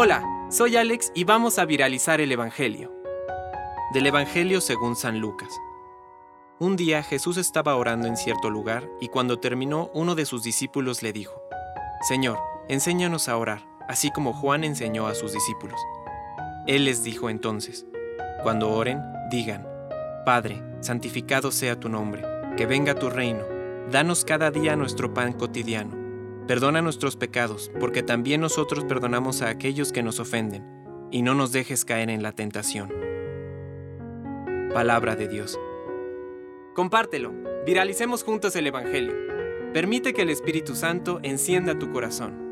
Hola, soy Alex y vamos a viralizar el Evangelio. Del Evangelio según San Lucas. Un día Jesús estaba orando en cierto lugar y cuando terminó uno de sus discípulos le dijo, Señor, enséñanos a orar, así como Juan enseñó a sus discípulos. Él les dijo entonces, Cuando oren, digan, Padre, santificado sea tu nombre, que venga tu reino, danos cada día nuestro pan cotidiano, perdona nuestros pecados, porque también nosotros perdonamos a aquellos que nos ofenden, y no nos dejes caer en la tentación. Palabra de Dios. Compártelo, viralicemos juntos el Evangelio. Permite que el Espíritu Santo encienda tu corazón.